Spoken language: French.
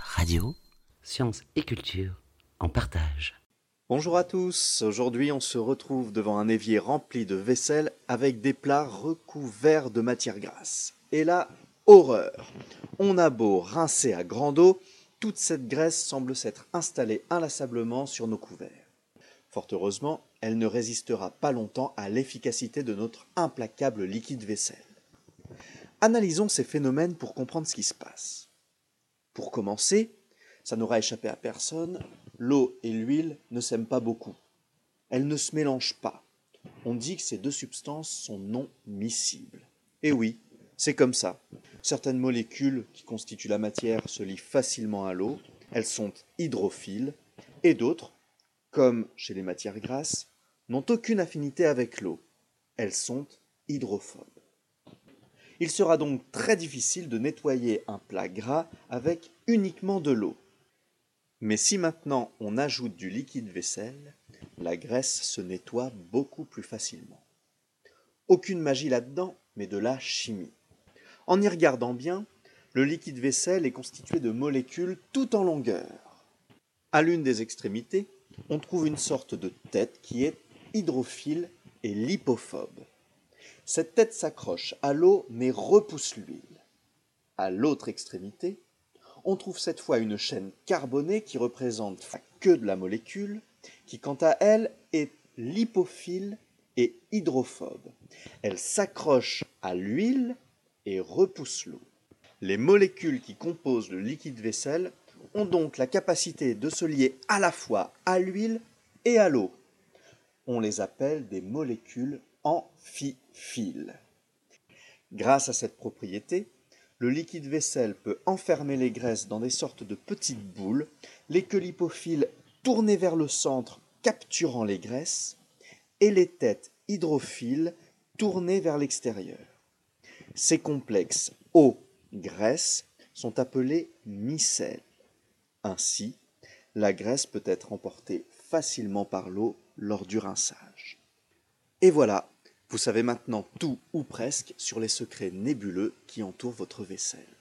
Radio, sciences et culture en partage. Bonjour à tous, aujourd'hui on se retrouve devant un évier rempli de vaisselle avec des plats recouverts de matière grasse. Et là, horreur On a beau rincer à grande eau, toute cette graisse semble s'être installée inlassablement sur nos couverts. Fort heureusement, elle ne résistera pas longtemps à l'efficacité de notre implacable liquide vaisselle. Analysons ces phénomènes pour comprendre ce qui se passe. Pour commencer, ça n'aura échappé à personne, l'eau et l'huile ne s'aiment pas beaucoup. Elles ne se mélangent pas. On dit que ces deux substances sont non miscibles. Et oui, c'est comme ça. Certaines molécules qui constituent la matière se lient facilement à l'eau, elles sont hydrophiles, et d'autres, comme chez les matières grasses, n'ont aucune affinité avec l'eau. Elles sont hydrophobes. Il sera donc très difficile de nettoyer un plat gras avec uniquement de l'eau. Mais si maintenant on ajoute du liquide vaisselle, la graisse se nettoie beaucoup plus facilement. Aucune magie là-dedans, mais de la chimie. En y regardant bien, le liquide vaisselle est constitué de molécules tout en longueur. À l'une des extrémités, on trouve une sorte de tête qui est hydrophile et lipophobe. Cette tête s'accroche à l'eau mais repousse l'huile. À l'autre extrémité, on trouve cette fois une chaîne carbonée qui représente la queue de la molécule, qui quant à elle est lipophile et hydrophobe. Elle s'accroche à l'huile et repousse l'eau. Les molécules qui composent le liquide vaisselle ont donc la capacité de se lier à la fois à l'huile et à l'eau. On les appelle des molécules amphiphiles. Grâce à cette propriété, le liquide vaisselle peut enfermer les graisses dans des sortes de petites boules, les queues lipophiles tournées vers le centre capturant les graisses, et les têtes hydrophiles tournées vers l'extérieur. Ces complexes eau-graisse sont appelés micelles. Ainsi, la graisse peut être emportée facilement par l'eau lors du rinçage. Et voilà, vous savez maintenant tout ou presque sur les secrets nébuleux qui entourent votre vaisselle.